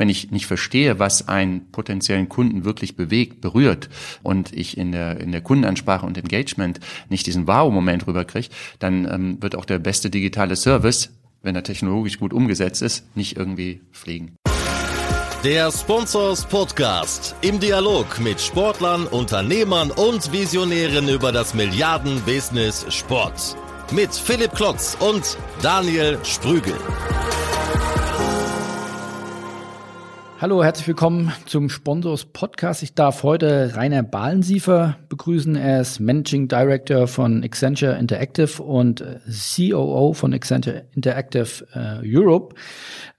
Wenn ich nicht verstehe, was einen potenziellen Kunden wirklich bewegt, berührt und ich in der, in der Kundenansprache und Engagement nicht diesen Wow-Moment rüberkriege, dann ähm, wird auch der beste digitale Service, wenn er technologisch gut umgesetzt ist, nicht irgendwie fliegen. Der Sponsors Podcast im Dialog mit Sportlern, Unternehmern und Visionären über das Milliarden-Business Sport. Mit Philipp Klotz und Daniel Sprügel. Hallo, herzlich willkommen zum Sponsors Podcast. Ich darf heute Rainer Bahlensiefer begrüßen. Er ist Managing Director von Accenture Interactive und COO von Accenture Interactive äh, Europe.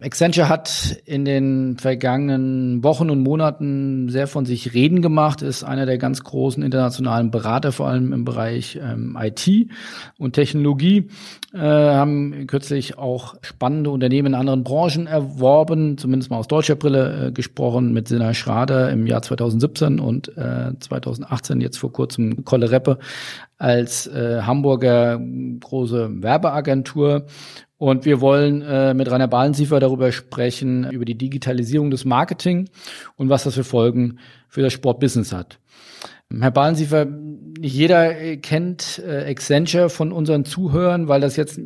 Accenture hat in den vergangenen Wochen und Monaten sehr von sich reden gemacht, ist einer der ganz großen internationalen Berater, vor allem im Bereich ähm, IT und Technologie, äh, haben kürzlich auch spannende Unternehmen in anderen Branchen erworben, zumindest mal aus deutscher Brille äh, gesprochen, mit Sina Schrader im Jahr 2017 und äh, 2018 jetzt vor kurzem Kolle Reppe als äh, Hamburger große Werbeagentur und wir wollen äh, mit Rainer Bahlensiefer darüber sprechen, über die Digitalisierung des Marketing und was das für Folgen für das Sportbusiness hat. Herr Bahlensiefer, nicht jeder kennt äh, Accenture von unseren Zuhörern, weil das jetzt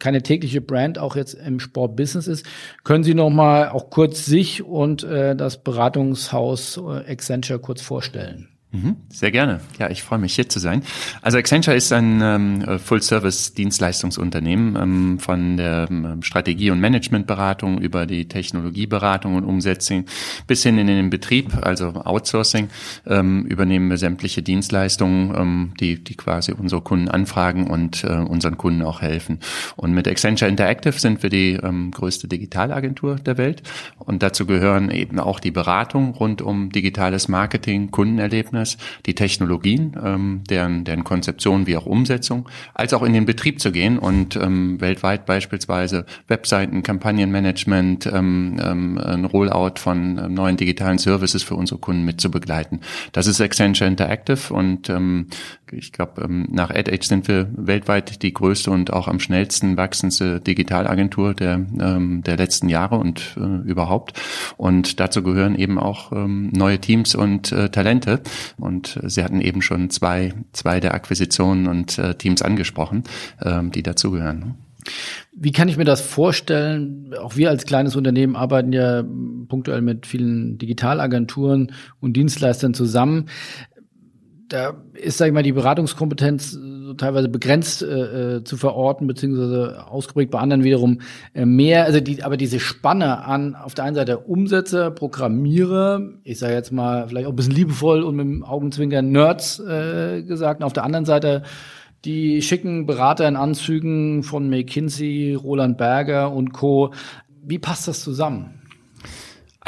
keine tägliche Brand auch jetzt im Sportbusiness ist. Können Sie noch mal auch kurz sich und äh, das Beratungshaus äh, Accenture kurz vorstellen? Mhm, sehr gerne. Ja, ich freue mich hier zu sein. Also Accenture ist ein ähm, Full-Service-Dienstleistungsunternehmen ähm, von der ähm, Strategie- und Managementberatung über die Technologieberatung und Umsetzung bis hin in den Betrieb, also Outsourcing, ähm, übernehmen wir sämtliche Dienstleistungen, ähm, die, die quasi unsere Kunden anfragen und äh, unseren Kunden auch helfen. Und mit Accenture Interactive sind wir die ähm, größte Digitalagentur der Welt und dazu gehören eben auch die Beratung rund um digitales Marketing, Kundenerlebnis, Business, die Technologien, ähm, deren, deren Konzeption wie auch Umsetzung, als auch in den Betrieb zu gehen und ähm, weltweit beispielsweise Webseiten, Kampagnenmanagement, ähm, ähm, ein Rollout von ähm, neuen digitalen Services für unsere Kunden mit zu begleiten. Das ist Accenture Interactive und ähm, ich glaube, ähm, nach AdAge sind wir weltweit die größte und auch am schnellsten wachsendste Digitalagentur der, ähm, der letzten Jahre und äh, überhaupt. Und dazu gehören eben auch ähm, neue Teams und äh, Talente. Und Sie hatten eben schon zwei, zwei der Akquisitionen und äh, Teams angesprochen, ähm, die dazugehören. Ne? Wie kann ich mir das vorstellen? Auch wir als kleines Unternehmen arbeiten ja punktuell mit vielen Digitalagenturen und Dienstleistern zusammen da ist, sag ich mal, die Beratungskompetenz so teilweise begrenzt äh, äh, zu verorten, beziehungsweise ausgeprägt bei anderen wiederum äh, mehr. Also die, aber diese Spanne an auf der einen Seite Umsetzer, Programmierer, ich sage jetzt mal vielleicht auch ein bisschen liebevoll und mit dem Augenzwinkern Nerds äh, gesagt, und auf der anderen Seite die schicken Berater in Anzügen von McKinsey, Roland Berger und Co. Wie passt das zusammen?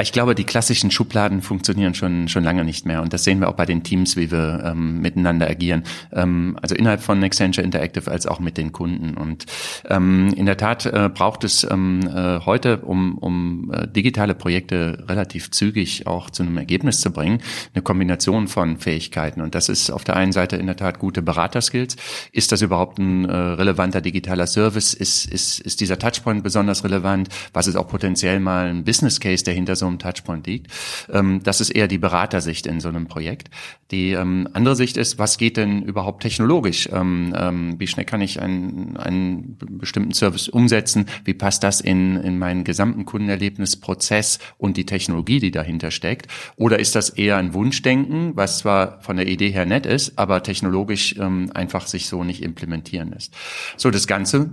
Ich glaube, die klassischen Schubladen funktionieren schon schon lange nicht mehr und das sehen wir auch bei den Teams, wie wir ähm, miteinander agieren. Ähm, also innerhalb von Accenture Interactive als auch mit den Kunden und ähm, in der Tat äh, braucht es ähm, äh, heute, um, um äh, digitale Projekte relativ zügig auch zu einem Ergebnis zu bringen, eine Kombination von Fähigkeiten und das ist auf der einen Seite in der Tat gute Beraterskills. Ist das überhaupt ein äh, relevanter digitaler Service? Ist ist ist dieser Touchpoint besonders relevant? Was ist auch potenziell mal ein Business Case, der hinter so einem Touchpoint liegt. Ähm, das ist eher die Beratersicht in so einem Projekt. Die ähm, andere Sicht ist, was geht denn überhaupt technologisch? Ähm, wie schnell kann ich einen, einen bestimmten Service umsetzen? Wie passt das in, in meinen gesamten Kundenerlebnisprozess und die Technologie, die dahinter steckt? Oder ist das eher ein Wunschdenken, was zwar von der Idee her nett ist, aber technologisch einfach sich so nicht implementieren lässt? So, das Ganze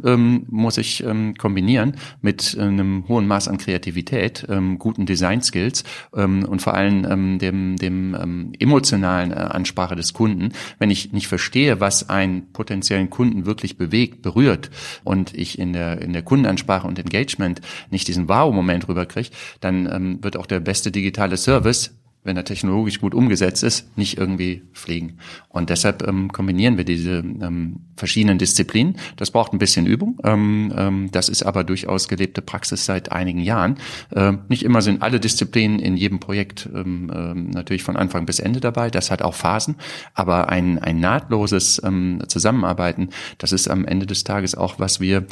muss ich kombinieren mit einem hohen Maß an Kreativität, guten Design Design Skills ähm, und vor allem ähm, dem, dem ähm, emotionalen äh, Ansprache des Kunden. Wenn ich nicht verstehe, was einen potenziellen Kunden wirklich bewegt, berührt und ich in der, in der Kundenansprache und Engagement nicht diesen Wow-Moment rüberkriege, dann ähm, wird auch der beste digitale Service wenn er technologisch gut umgesetzt ist, nicht irgendwie fliegen. Und deshalb ähm, kombinieren wir diese ähm, verschiedenen Disziplinen. Das braucht ein bisschen Übung. Ähm, ähm, das ist aber durchaus gelebte Praxis seit einigen Jahren. Ähm, nicht immer sind alle Disziplinen in jedem Projekt ähm, natürlich von Anfang bis Ende dabei. Das hat auch Phasen. Aber ein, ein nahtloses Zusammenarbeiten, das ist am Ende des Tages auch, was wir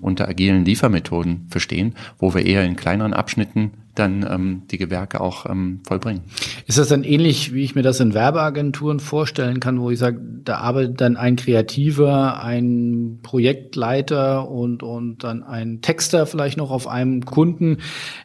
unter agilen Liefermethoden verstehen, wo wir eher in kleineren Abschnitten dann ähm, die Gewerke auch ähm, vollbringen. Ist das dann ähnlich, wie ich mir das in Werbeagenturen vorstellen kann, wo ich sage, da arbeitet dann ein Kreativer, ein Projektleiter und, und dann ein Texter vielleicht noch auf einem Kunden.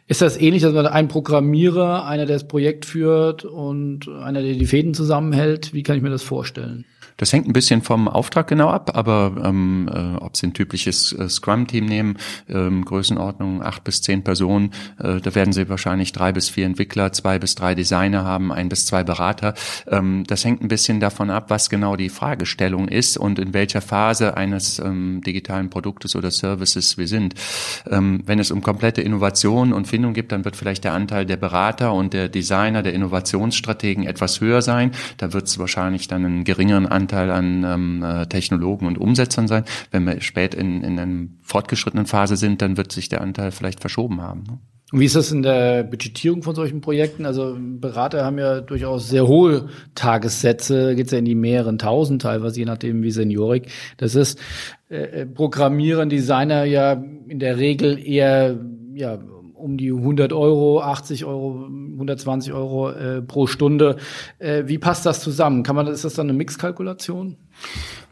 Ist das ähnlich, dass man ein Programmierer, einer, der das Projekt führt und einer, der die Fäden zusammenhält? Wie kann ich mir das vorstellen? Das hängt ein bisschen vom Auftrag genau ab, aber ähm, äh, ob Sie ein typisches äh, Scrum-Team nehmen, ähm, Größenordnung acht bis zehn Personen, äh, da werden Sie wahrscheinlich drei bis vier Entwickler, zwei bis drei Designer haben, ein bis zwei Berater. Ähm, das hängt ein bisschen davon ab, was genau die Fragestellung ist und in welcher Phase eines ähm, digitalen Produktes oder Services wir sind. Ähm, wenn es um komplette Innovation und Findung geht, dann wird vielleicht der Anteil der Berater und der Designer, der Innovationsstrategen etwas höher sein. Da wird es wahrscheinlich dann einen geringeren Anteil Anteil an ähm, äh, Technologen und Umsetzern sein. Wenn wir spät in, in einer fortgeschrittenen Phase sind, dann wird sich der Anteil vielleicht verschoben haben. Ne? Und wie ist das in der Budgetierung von solchen Projekten? Also Berater haben ja durchaus sehr hohe Tagessätze, geht's ja in die mehreren tausend teilweise, je nachdem wie seniorig das ist. Äh, äh Programmieren, Designer ja in der Regel eher ja, um die 100 Euro, 80 Euro, 120 Euro äh, pro Stunde. Äh, wie passt das zusammen? Kann man, ist das dann eine Mixkalkulation?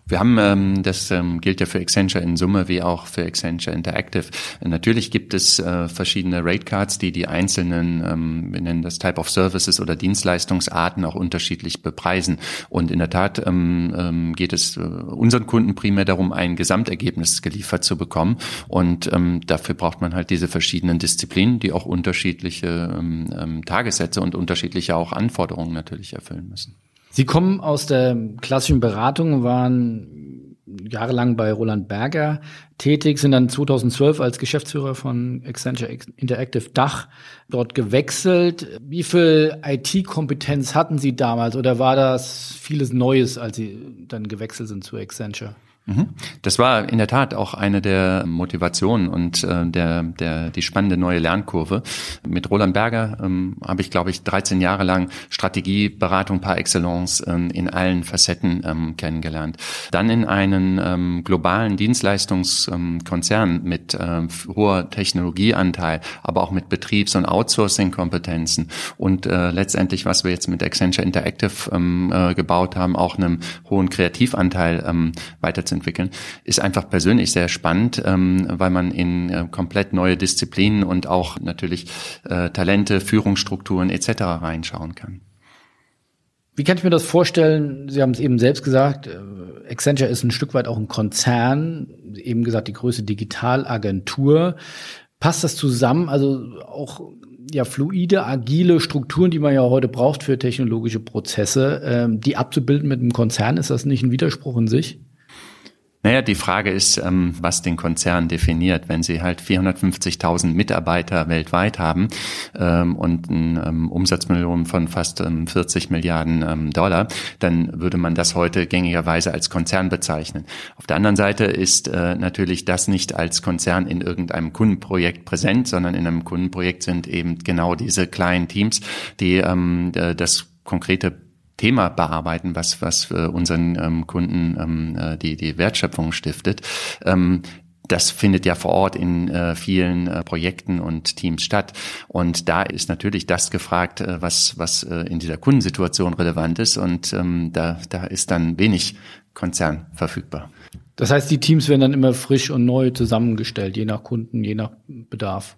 Wir haben, ähm, das ähm, gilt ja für Accenture in Summe wie auch für Accenture Interactive. Natürlich gibt es äh, verschiedene Rate Cards, die die einzelnen, ähm, wir nennen das Type of Services oder Dienstleistungsarten auch unterschiedlich bepreisen. Und in der Tat ähm, ähm, geht es äh, unseren Kunden primär darum, ein Gesamtergebnis geliefert zu bekommen. Und ähm, dafür braucht man halt diese verschiedenen Disziplinen, die auch unterschiedliche ähm, ähm, Tagessätze und unterschiedliche auch Anforderungen natürlich erfüllen müssen. Sie kommen aus der klassischen Beratung, waren jahrelang bei Roland Berger tätig, sind dann 2012 als Geschäftsführer von Accenture Interactive Dach dort gewechselt. Wie viel IT-Kompetenz hatten Sie damals oder war das vieles Neues, als Sie dann gewechselt sind zu Accenture? Mhm. Das war in der Tat auch eine der Motivationen und äh, der, der, die spannende neue Lernkurve. Mit Roland Berger ähm, habe ich, glaube ich, 13 Jahre lang Strategie, Beratung par excellence ähm, in allen Facetten ähm, kennengelernt. Dann in einen ähm, globalen Dienstleistungskonzern mit äh, hoher Technologieanteil, aber auch mit Betriebs- und Outsourcing-Kompetenzen und äh, letztendlich, was wir jetzt mit Accenture Interactive ähm, äh, gebaut haben, auch einem hohen Kreativanteil ähm, weiter entwickeln, ist einfach persönlich sehr spannend, ähm, weil man in äh, komplett neue Disziplinen und auch natürlich äh, Talente, Führungsstrukturen etc. reinschauen kann. Wie kann ich mir das vorstellen? Sie haben es eben selbst gesagt, äh, Accenture ist ein Stück weit auch ein Konzern, eben gesagt die größte Digitalagentur. Passt das zusammen? Also auch ja fluide, agile Strukturen, die man ja heute braucht für technologische Prozesse, ähm, die abzubilden mit einem Konzern, ist das nicht ein Widerspruch in sich? Naja, die Frage ist, ähm, was den Konzern definiert. Wenn Sie halt 450.000 Mitarbeiter weltweit haben ähm, und ein ähm, Umsatzmillionen von fast 40 Milliarden Dollar, dann würde man das heute gängigerweise als Konzern bezeichnen. Auf der anderen Seite ist äh, natürlich das nicht als Konzern in irgendeinem Kundenprojekt präsent, sondern in einem Kundenprojekt sind eben genau diese kleinen Teams, die das konkrete Thema bearbeiten, was, was für unseren ähm, Kunden ähm, äh, die, die Wertschöpfung stiftet. Ähm, das findet ja vor Ort in äh, vielen äh, Projekten und Teams statt. Und da ist natürlich das gefragt, äh, was, was äh, in dieser Kundensituation relevant ist. Und ähm, da, da ist dann wenig Konzern verfügbar. Das heißt, die Teams werden dann immer frisch und neu zusammengestellt, je nach Kunden, je nach Bedarf.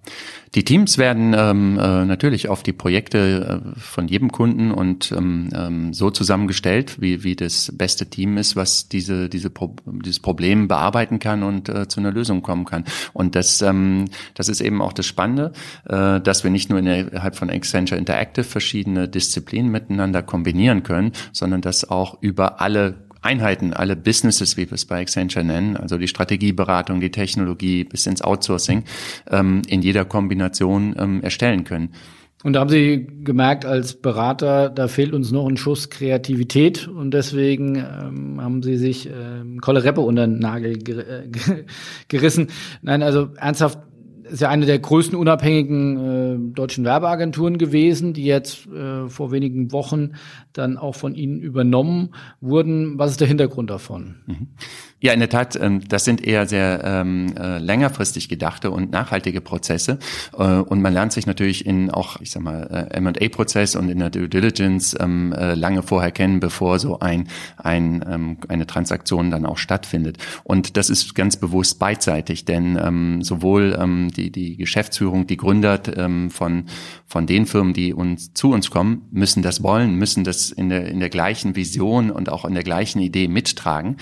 Die Teams werden ähm, äh, natürlich auf die Projekte äh, von jedem Kunden und ähm, ähm, so zusammengestellt, wie, wie das beste Team ist, was diese, diese Pro dieses Problem bearbeiten kann und äh, zu einer Lösung kommen kann. Und das, ähm, das ist eben auch das Spannende, äh, dass wir nicht nur innerhalb von Accenture Interactive verschiedene Disziplinen miteinander kombinieren können, sondern dass auch über alle Einheiten, alle Businesses, wie wir es bei Accenture nennen, also die Strategieberatung, die Technologie bis ins Outsourcing, ähm, in jeder Kombination ähm, erstellen können. Und da haben Sie gemerkt als Berater, da fehlt uns noch ein Schuss Kreativität und deswegen ähm, haben Sie sich ähm, Kolle Reppe unter den Nagel ger äh, gerissen. Nein, also ernsthaft, ist ja eine der größten unabhängigen äh, deutschen Werbeagenturen gewesen, die jetzt äh, vor wenigen Wochen dann auch von Ihnen übernommen wurden. Was ist der Hintergrund davon? Mhm. Ja, in der Tat, ähm, das sind eher sehr ähm, äh, längerfristig gedachte und nachhaltige Prozesse. Äh, und man lernt sich natürlich in auch, ich sag mal, äh, M&A-Prozess und in der Due Diligence ähm, äh, lange vorher kennen, bevor so ein, ein eine Transaktion dann auch stattfindet. Und das ist ganz bewusst beidseitig, denn sowohl die die Geschäftsführung, die Gründer von von den Firmen, die uns zu uns kommen, müssen das wollen, müssen das in der in der gleichen Vision und auch in der gleichen Idee mittragen.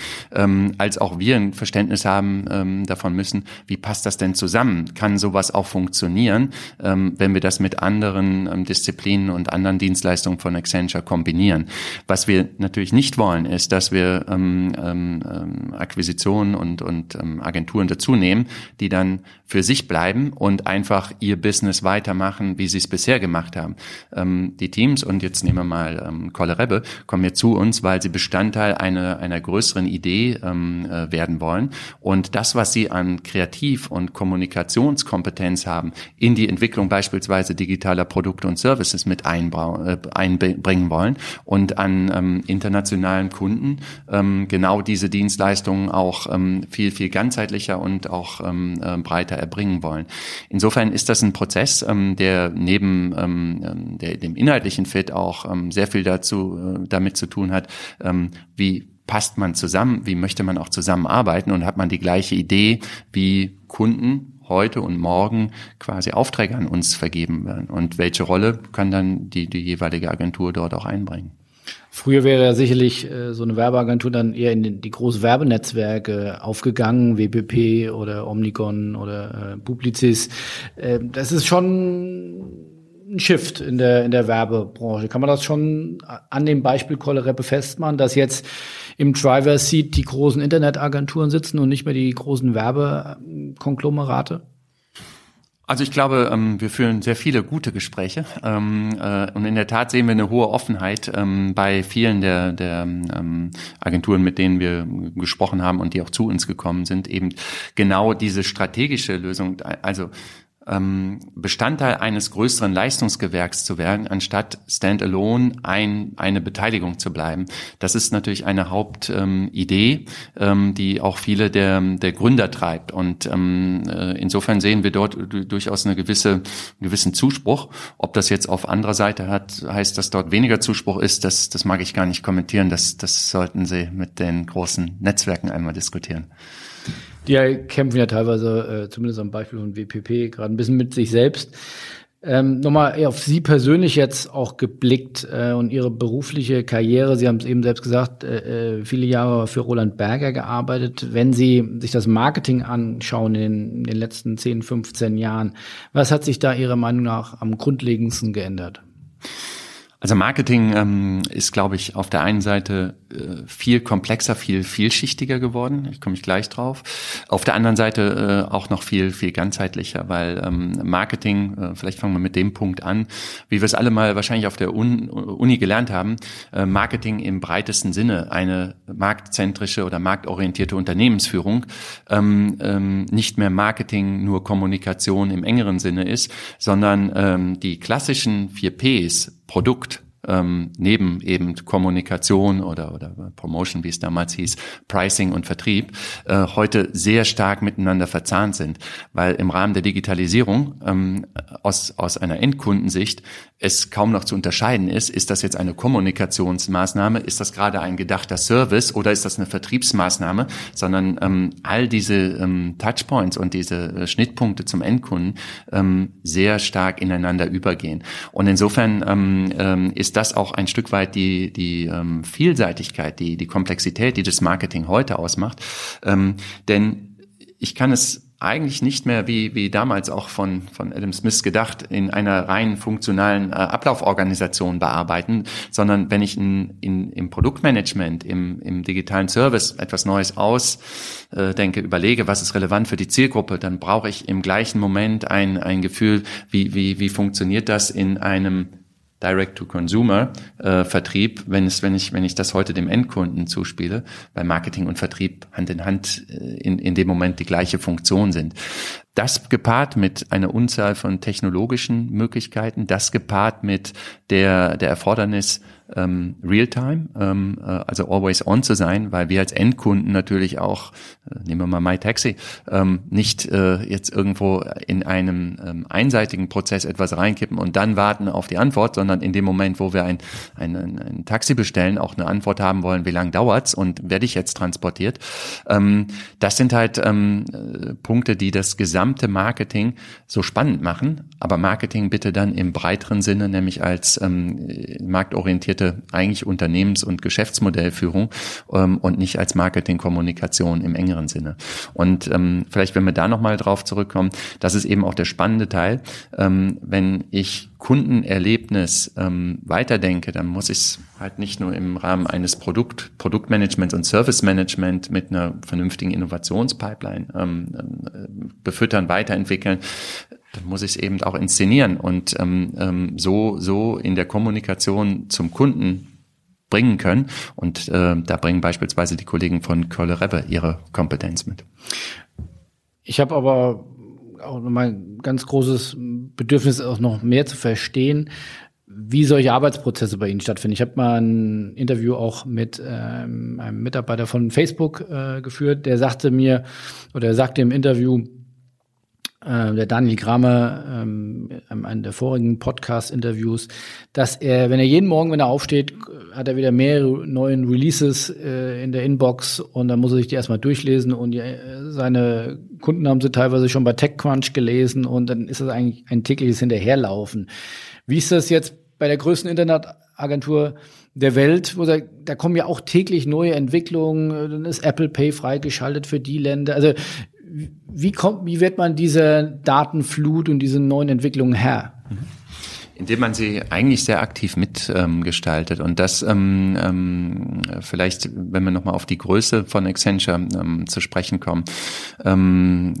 Als auch wir ein Verständnis haben ähm, davon müssen, wie passt das denn zusammen? Kann sowas auch funktionieren, ähm, wenn wir das mit anderen ähm, Disziplinen und anderen Dienstleistungen von Accenture kombinieren? Was wir natürlich nicht wollen, ist, dass wir ähm, ähm, ähm Akquisitionen und, und ähm, Agenturen dazu nehmen, die dann für sich bleiben und einfach ihr Business weitermachen, wie sie es bisher gemacht haben. Ähm, die Teams, und jetzt nehmen wir mal ähm, Kolle Rebbe, kommen jetzt zu uns, weil sie Bestandteil einer, einer größeren Idee ähm, äh, werden wollen. Und das, was sie an Kreativ- und Kommunikationskompetenz haben, in die Entwicklung beispielsweise digitaler Produkte und Services mit äh, einbringen wollen und an ähm, internationalen Kunden ähm, genau diese Dienstleistungen auch ähm, viel, viel ganzheitlicher und auch ähm, äh, breiter erbringen wollen. Insofern ist das ein Prozess, ähm, der neben ähm, der, dem inhaltlichen Fit auch ähm, sehr viel dazu äh, damit zu tun hat, ähm, wie passt man zusammen, wie möchte man auch zusammenarbeiten und hat man die gleiche Idee, wie Kunden heute und morgen quasi Aufträge an uns vergeben werden und welche Rolle kann dann die, die jeweilige Agentur dort auch einbringen. Früher wäre ja sicherlich äh, so eine Werbeagentur dann eher in die, die großen Werbenetzwerke aufgegangen, WPP oder Omnicon oder äh, Publicis. Äh, das ist schon ein Shift in der, in der Werbebranche. Kann man das schon an dem Beispiel Kollereppe festmachen, dass jetzt im Driver Seat die großen Internetagenturen sitzen und nicht mehr die großen Werbekonglomerate? Also ich glaube, ähm, wir führen sehr viele gute Gespräche ähm, äh, und in der Tat sehen wir eine hohe Offenheit ähm, bei vielen der, der Agenturen, mit denen wir gesprochen haben und die auch zu uns gekommen sind, eben genau diese strategische Lösung. Also Bestandteil eines größeren Leistungsgewerks zu werden, anstatt standalone ein, eine Beteiligung zu bleiben. Das ist natürlich eine Hauptidee, ähm, die auch viele der, der Gründer treibt. Und ähm, äh, insofern sehen wir dort durchaus eine gewisse, einen gewissen Zuspruch. Ob das jetzt auf anderer Seite hat, heißt, dass dort weniger Zuspruch ist, das, das mag ich gar nicht kommentieren. Das, das sollten Sie mit den großen Netzwerken einmal diskutieren. Die kämpfen ja teilweise, äh, zumindest am Beispiel von WPP, gerade ein bisschen mit sich selbst. Ähm, nochmal auf Sie persönlich jetzt auch geblickt äh, und Ihre berufliche Karriere. Sie haben es eben selbst gesagt, äh, äh viele Jahre für Roland Berger gearbeitet. Wenn Sie sich das Marketing anschauen in den, in den letzten 10, 15 Jahren, was hat sich da Ihrer Meinung nach am grundlegendsten geändert? Also Marketing ähm, ist, glaube ich, auf der einen Seite äh, viel komplexer, viel vielschichtiger geworden. Ich komme ich gleich drauf. Auf der anderen Seite äh, auch noch viel, viel ganzheitlicher, weil ähm, Marketing, äh, vielleicht fangen wir mit dem Punkt an, wie wir es alle mal wahrscheinlich auf der Un Uni gelernt haben, äh, Marketing im breitesten Sinne, eine marktzentrische oder marktorientierte Unternehmensführung, ähm, ähm, nicht mehr Marketing nur Kommunikation im engeren Sinne ist, sondern ähm, die klassischen vier Ps, Produkt, ähm, neben eben Kommunikation oder, oder Promotion, wie es damals hieß, Pricing und Vertrieb, äh, heute sehr stark miteinander verzahnt sind, weil im Rahmen der Digitalisierung ähm, aus, aus einer Endkundensicht es kaum noch zu unterscheiden ist, ist das jetzt eine Kommunikationsmaßnahme, ist das gerade ein gedachter Service oder ist das eine Vertriebsmaßnahme, sondern ähm, all diese ähm, Touchpoints und diese äh, Schnittpunkte zum Endkunden ähm, sehr stark ineinander übergehen. Und insofern ähm, ähm, ist das auch ein Stück weit die, die ähm, Vielseitigkeit, die, die Komplexität, die das Marketing heute ausmacht. Ähm, denn ich kann es eigentlich nicht mehr wie, wie damals auch von, von Adam Smith gedacht, in einer rein funktionalen äh, Ablauforganisation bearbeiten, sondern wenn ich in, in, im Produktmanagement, im, im digitalen Service etwas Neues ausdenke, äh, überlege, was ist relevant für die Zielgruppe, dann brauche ich im gleichen Moment ein, ein Gefühl, wie, wie, wie funktioniert das in einem Direct-to-Consumer-Vertrieb, äh, wenn es, wenn ich, wenn ich das heute dem Endkunden zuspiele, weil Marketing und Vertrieb Hand in Hand äh, in, in dem Moment die gleiche Funktion sind. Das gepaart mit einer Unzahl von technologischen Möglichkeiten, das gepaart mit der, der Erfordernis, ähm, Realtime, ähm, äh, also always on zu sein, weil wir als Endkunden natürlich auch, äh, nehmen wir mal MyTaxi, ähm, nicht äh, jetzt irgendwo in einem ähm, einseitigen Prozess etwas reinkippen und dann warten auf die Antwort, sondern in dem Moment, wo wir ein, ein, ein, ein Taxi bestellen, auch eine Antwort haben wollen, wie lange dauert's und werde ich jetzt transportiert. Ähm, das sind halt ähm, äh, Punkte, die das gesamte Marketing so spannend machen, aber Marketing bitte dann im breiteren Sinne, nämlich als ähm, marktorientiert orientierte eigentlich Unternehmens- und Geschäftsmodellführung ähm, und nicht als Marketingkommunikation im engeren Sinne. Und ähm, vielleicht, wenn wir da nochmal drauf zurückkommen, das ist eben auch der spannende Teil. Ähm, wenn ich Kundenerlebnis ähm, weiterdenke, dann muss ich es halt nicht nur im Rahmen eines Produkt, Produktmanagements und Service-Management mit einer vernünftigen Innovationspipeline ähm, äh, befüttern, weiterentwickeln, dann muss ich es eben auch inszenieren und ähm, ähm, so, so in der Kommunikation zum Kunden bringen können. Und äh, da bringen beispielsweise die Kollegen von Kölle Rebbe ihre Kompetenz mit. Ich habe aber auch nochmal ein ganz großes Bedürfnis, auch noch mehr zu verstehen, wie solche Arbeitsprozesse bei Ihnen stattfinden. Ich habe mal ein Interview auch mit ähm, einem Mitarbeiter von Facebook äh, geführt, der sagte mir, oder er sagte im Interview, äh, der Daniel Kramer ähm, in einem der vorigen Podcast-Interviews, dass er, wenn er jeden Morgen, wenn er aufsteht, hat er wieder mehrere neuen Releases äh, in der Inbox und dann muss er sich die erstmal durchlesen und die, äh, seine Kunden haben sie teilweise schon bei TechCrunch gelesen und dann ist das eigentlich ein tägliches Hinterherlaufen. Wie ist das jetzt bei der größten Internetagentur der Welt, wo da, da kommen ja auch täglich neue Entwicklungen, dann ist Apple Pay freigeschaltet für die Länder. Also wie kommt, wie wird man diese Datenflut und diese neuen Entwicklungen Herr? Indem man sie eigentlich sehr aktiv mitgestaltet. Ähm, und das ähm, ähm, vielleicht, wenn wir nochmal auf die Größe von Accenture ähm, zu sprechen kommen. Ähm,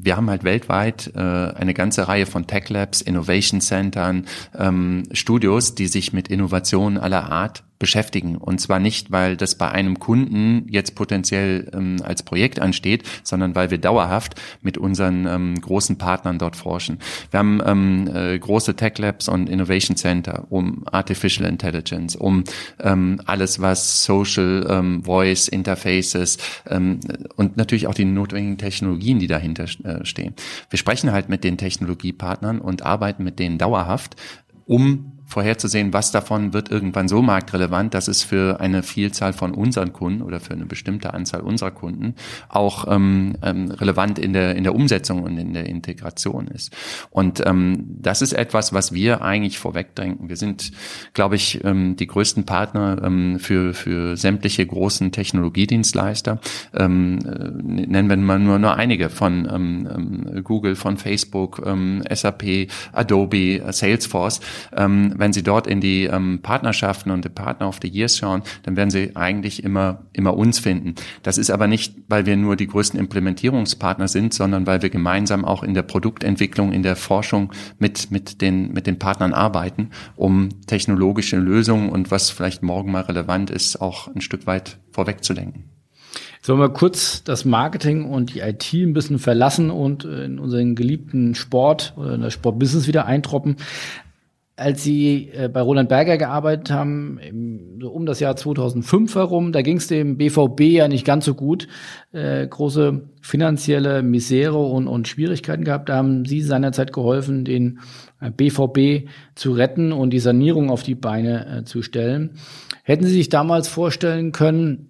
wir haben halt weltweit äh, eine ganze Reihe von Tech Labs, Innovation Centern, ähm, Studios, die sich mit Innovationen aller Art beschäftigen. Und zwar nicht, weil das bei einem Kunden jetzt potenziell ähm, als Projekt ansteht, sondern weil wir dauerhaft mit unseren ähm, großen Partnern dort forschen. Wir haben ähm, äh, große Tech Labs und Innovation Center um Artificial Intelligence, um ähm, alles, was Social ähm, Voice Interfaces ähm, und natürlich auch die notwendigen Technologien, die dahinter äh, stehen. Wir sprechen halt mit den Technologiepartnern und arbeiten mit denen dauerhaft, um vorherzusehen, was davon wird irgendwann so marktrelevant, dass es für eine Vielzahl von unseren Kunden oder für eine bestimmte Anzahl unserer Kunden auch ähm, ähm, relevant in der in der Umsetzung und in der Integration ist. Und ähm, das ist etwas, was wir eigentlich vorwegdenken. Wir sind, glaube ich, ähm, die größten Partner ähm, für für sämtliche großen Technologiedienstleister. Ähm, äh, nennen wir mal nur nur einige von ähm, ähm Google, von Facebook, ähm, SAP, Adobe, Salesforce. Ähm, wenn Sie dort in die ähm, Partnerschaften und die Partner of the Years schauen, dann werden Sie eigentlich immer, immer uns finden. Das ist aber nicht, weil wir nur die größten Implementierungspartner sind, sondern weil wir gemeinsam auch in der Produktentwicklung, in der Forschung mit, mit den, mit den Partnern arbeiten, um technologische Lösungen und was vielleicht morgen mal relevant ist, auch ein Stück weit vorwegzulenken. Sollen wir kurz das Marketing und die IT ein bisschen verlassen und in unseren geliebten Sport oder in das Sportbusiness wieder eintroppen als Sie äh, bei Roland Berger gearbeitet haben, im, so um das Jahr 2005 herum, da ging es dem BVB ja nicht ganz so gut, äh, große finanzielle Misere und, und Schwierigkeiten gehabt. Da haben Sie seinerzeit geholfen, den äh, BVB zu retten und die Sanierung auf die Beine äh, zu stellen. Hätten Sie sich damals vorstellen können,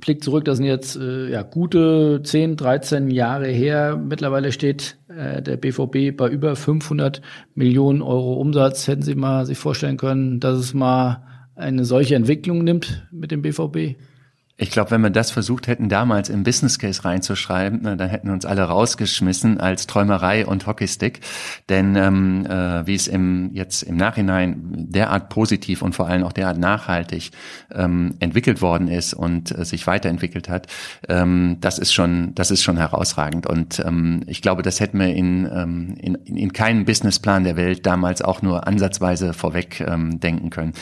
Blick zurück, das sind jetzt äh, ja, gute 10, 13 Jahre her. Mittlerweile steht äh, der BVB bei über 500 Millionen Euro Umsatz. Hätten Sie mal sich vorstellen können, dass es mal eine solche Entwicklung nimmt mit dem BVB? Ich glaube, wenn wir das versucht hätten, damals im Business Case reinzuschreiben, dann hätten uns alle rausgeschmissen als Träumerei und Hockeystick. Denn ähm, äh, wie es im, jetzt im Nachhinein derart positiv und vor allem auch derart nachhaltig ähm, entwickelt worden ist und äh, sich weiterentwickelt hat, ähm, das ist schon, das ist schon herausragend. Und ähm, ich glaube, das hätten wir in, ähm, in, in keinem Businessplan der Welt damals auch nur ansatzweise vorweg ähm, denken können.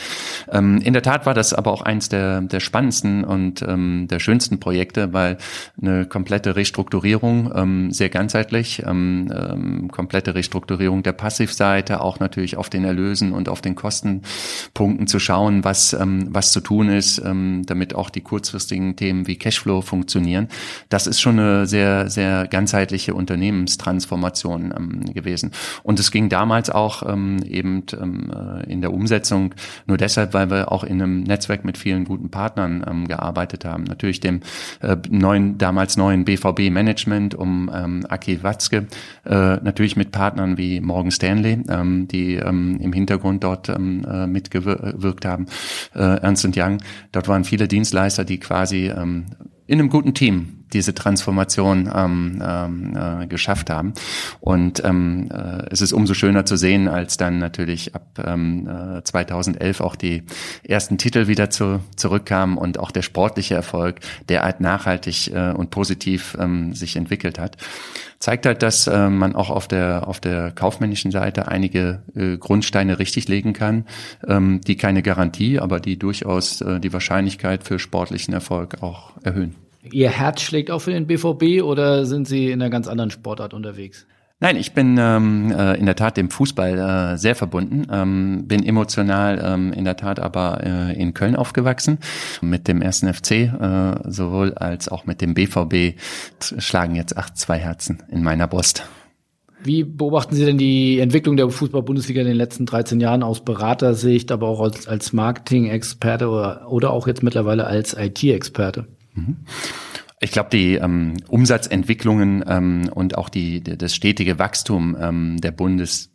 Ähm, in der Tat war das aber auch eins der, der spannendsten und ähm, der schönsten Projekte, weil eine komplette Restrukturierung, ähm, sehr ganzheitlich, ähm, ähm, komplette Restrukturierung der Passivseite, auch natürlich auf den Erlösen und auf den Kostenpunkten zu schauen, was, ähm, was zu tun ist, ähm, damit auch die kurzfristigen Themen wie Cashflow funktionieren. Das ist schon eine sehr, sehr ganzheitliche Unternehmenstransformation ähm, gewesen. Und es ging damals auch ähm, eben ähm, äh, in der Umsetzung nur deshalb, weil wir auch in einem Netzwerk mit vielen guten Partnern ähm, gearbeitet haben. Natürlich dem äh, neuen, damals neuen BVB-Management um ähm, Aki Watzke, äh, natürlich mit Partnern wie Morgan Stanley, ähm, die ähm, im Hintergrund dort ähm, äh, mitgewirkt haben, äh, Ernst Young. Dort waren viele Dienstleister, die quasi ähm, in einem guten Team diese Transformation ähm, ähm, äh, geschafft haben. Und ähm, äh, es ist umso schöner zu sehen, als dann natürlich ab ähm, äh, 2011 auch die ersten Titel wieder zu, zurückkamen und auch der sportliche Erfolg derart nachhaltig äh, und positiv ähm, sich entwickelt hat. Zeigt halt, dass äh, man auch auf der, auf der kaufmännischen Seite einige äh, Grundsteine richtig legen kann, ähm, die keine Garantie, aber die durchaus äh, die Wahrscheinlichkeit für sportlichen Erfolg auch erhöhen. Ihr Herz schlägt auch für den BVB oder sind Sie in einer ganz anderen Sportart unterwegs? Nein, ich bin ähm, äh, in der Tat dem Fußball äh, sehr verbunden, ähm, bin emotional ähm, in der Tat aber äh, in Köln aufgewachsen. Mit dem ersten FC äh, sowohl als auch mit dem BVB schlagen jetzt acht zwei Herzen in meiner Brust. Wie beobachten Sie denn die Entwicklung der Fußball-Bundesliga in den letzten 13 Jahren aus Beratersicht, aber auch als, als Marketing-Experte oder, oder auch jetzt mittlerweile als IT-Experte? Mhm. Ich glaube, die ähm, Umsatzentwicklungen ähm, und auch die, das stetige Wachstum ähm, der Bundes,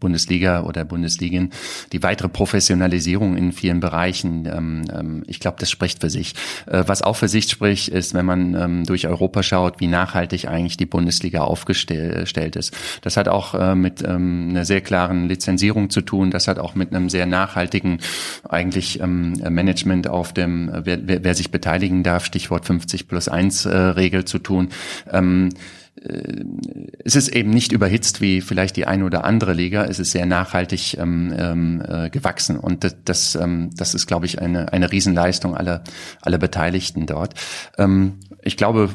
Bundesliga oder Bundesligen, die weitere Professionalisierung in vielen Bereichen. Ähm, ähm, ich glaube, das spricht für sich. Äh, was auch für sich spricht, ist, wenn man ähm, durch Europa schaut, wie nachhaltig eigentlich die Bundesliga aufgestellt ist. Das hat auch äh, mit einer sehr klaren Lizenzierung zu tun. Das hat auch mit einem sehr nachhaltigen eigentlich Management auf dem, wer, wer, sich beteiligen darf, Stichwort 50 plus 1 Regel zu tun äh, es ist eben nicht überhitzt wie vielleicht die eine oder andere Liga. Es ist sehr nachhaltig ähm, ähm, äh, gewachsen und das, das, ähm, das ist, glaube ich, eine, eine Riesenleistung aller, aller Beteiligten dort. Ähm, ich glaube,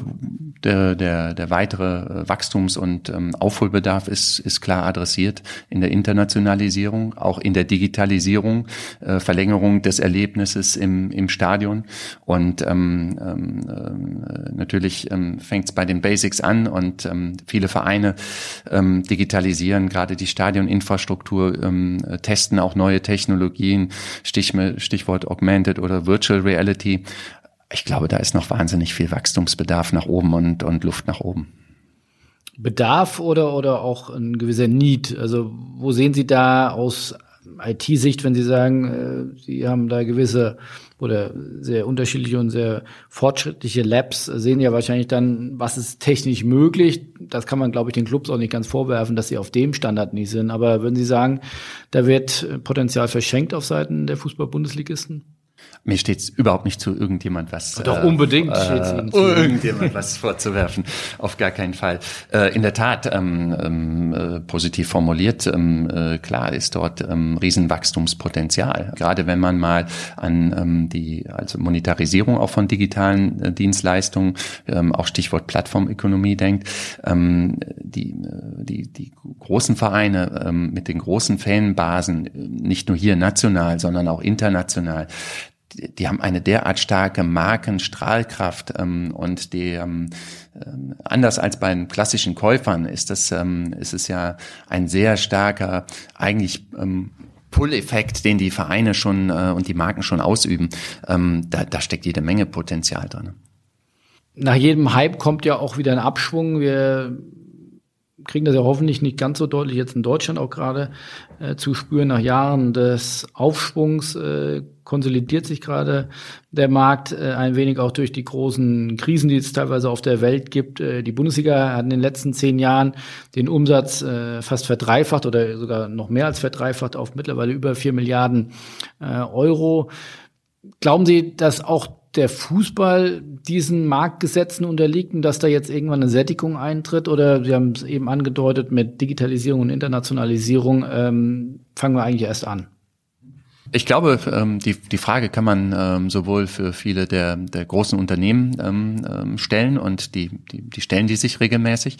der, der, der weitere Wachstums- und ähm, Aufholbedarf ist, ist klar adressiert in der Internationalisierung, auch in der Digitalisierung, äh, Verlängerung des Erlebnisses im, im Stadion und ähm, ähm, äh, natürlich ähm, fängt es bei den Basics an und und ähm, viele Vereine ähm, digitalisieren gerade die Stadioninfrastruktur, ähm, testen auch neue Technologien, Stich, Stichwort Augmented oder Virtual Reality. Ich glaube, da ist noch wahnsinnig viel Wachstumsbedarf nach oben und, und Luft nach oben. Bedarf oder, oder auch ein gewisser Need? Also wo sehen Sie da aus IT-Sicht, wenn Sie sagen, äh, Sie haben da gewisse oder sehr unterschiedliche und sehr fortschrittliche Labs sehen ja wahrscheinlich dann, was ist technisch möglich. Das kann man, glaube ich, den Clubs auch nicht ganz vorwerfen, dass sie auf dem Standard nicht sind. Aber würden Sie sagen, da wird Potenzial verschenkt auf Seiten der Fußball-Bundesligisten? Mir steht es überhaupt nicht zu, irgendjemand was. Doch äh, unbedingt äh, irgendjemand was vorzuwerfen. Auf gar keinen Fall. Äh, in der Tat, ähm, ähm, äh, positiv formuliert, ähm, äh, klar ist dort ähm, Riesenwachstumspotenzial. Gerade wenn man mal an ähm, die also Monetarisierung auch von digitalen äh, Dienstleistungen, ähm, auch Stichwort Plattformökonomie denkt, ähm, die, äh, die, die großen Vereine ähm, mit den großen Fanbasen, nicht nur hier national, sondern auch international, die haben eine derart starke Markenstrahlkraft ähm, und die ähm, ähm, anders als bei den klassischen Käufern ist das ähm, ist es ja ein sehr starker eigentlich ähm, Pull-Effekt, den die Vereine schon äh, und die Marken schon ausüben. Ähm, da, da steckt jede Menge Potenzial drin. Nach jedem Hype kommt ja auch wieder ein Abschwung. Wir kriegen das ja hoffentlich nicht ganz so deutlich jetzt in Deutschland auch gerade äh, zu spüren. Nach Jahren des Aufschwungs äh, konsolidiert sich gerade der Markt äh, ein wenig auch durch die großen Krisen, die es teilweise auf der Welt gibt. Äh, die Bundesliga hat in den letzten zehn Jahren den Umsatz äh, fast verdreifacht oder sogar noch mehr als verdreifacht auf mittlerweile über vier Milliarden äh, Euro. Glauben Sie, dass auch der Fußball diesen Marktgesetzen unterliegt und dass da jetzt irgendwann eine Sättigung eintritt? Oder Sie haben es eben angedeutet, mit Digitalisierung und Internationalisierung ähm, fangen wir eigentlich erst an? Ich glaube, ähm, die, die Frage kann man ähm, sowohl für viele der, der großen Unternehmen ähm, ähm stellen und die, die, die stellen die sich regelmäßig,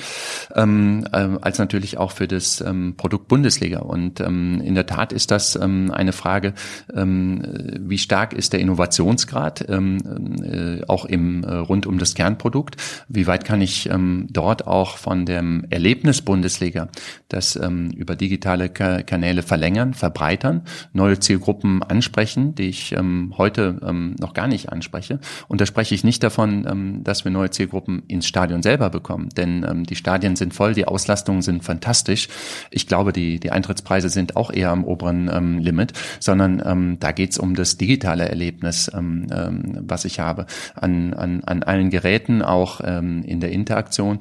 ähm, äh, als natürlich auch für das ähm, Produkt Bundesliga. Und ähm, in der Tat ist das ähm, eine Frage, ähm, wie stark ist der Innovationsgrad ähm, äh, auch im äh, rund um das Kernprodukt? Wie weit kann ich ähm, dort auch von dem Erlebnis Bundesliga das ähm, über digitale Ka Kanäle verlängern, verbreitern, neue Zielgruppen Gruppen ansprechen, die ich ähm, heute ähm, noch gar nicht anspreche. Und da spreche ich nicht davon, ähm, dass wir neue Zielgruppen ins Stadion selber bekommen, denn ähm, die Stadien sind voll, die Auslastungen sind fantastisch. Ich glaube, die, die Eintrittspreise sind auch eher am oberen ähm, Limit, sondern ähm, da geht's um das digitale Erlebnis, ähm, ähm, was ich habe an, an, an allen Geräten, auch ähm, in der Interaktion.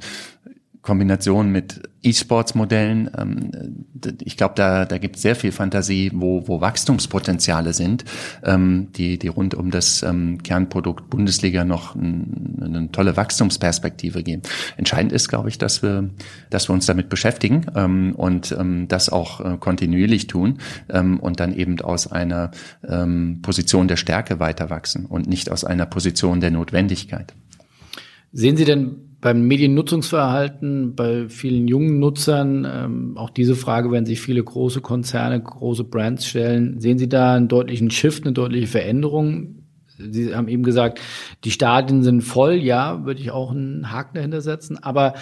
Kombination mit E-Sports-Modellen. Ähm, ich glaube, da, da gibt es sehr viel Fantasie, wo, wo Wachstumspotenziale sind, ähm, die, die rund um das ähm, Kernprodukt Bundesliga noch eine tolle Wachstumsperspektive geben. Entscheidend ist, glaube ich, dass wir, dass wir uns damit beschäftigen und das auch äh, kontinuierlich tun und dann eben aus einer Position der Stärke weiter wachsen und nicht aus einer Position der Notwendigkeit. Sehen Sie denn beim Mediennutzungsverhalten bei vielen jungen Nutzern, ähm, auch diese Frage werden sich viele große Konzerne, große Brands stellen. Sehen Sie da einen deutlichen Shift, eine deutliche Veränderung? Sie haben eben gesagt, die Stadien sind voll, ja, würde ich auch einen Haken dahinter setzen. Aber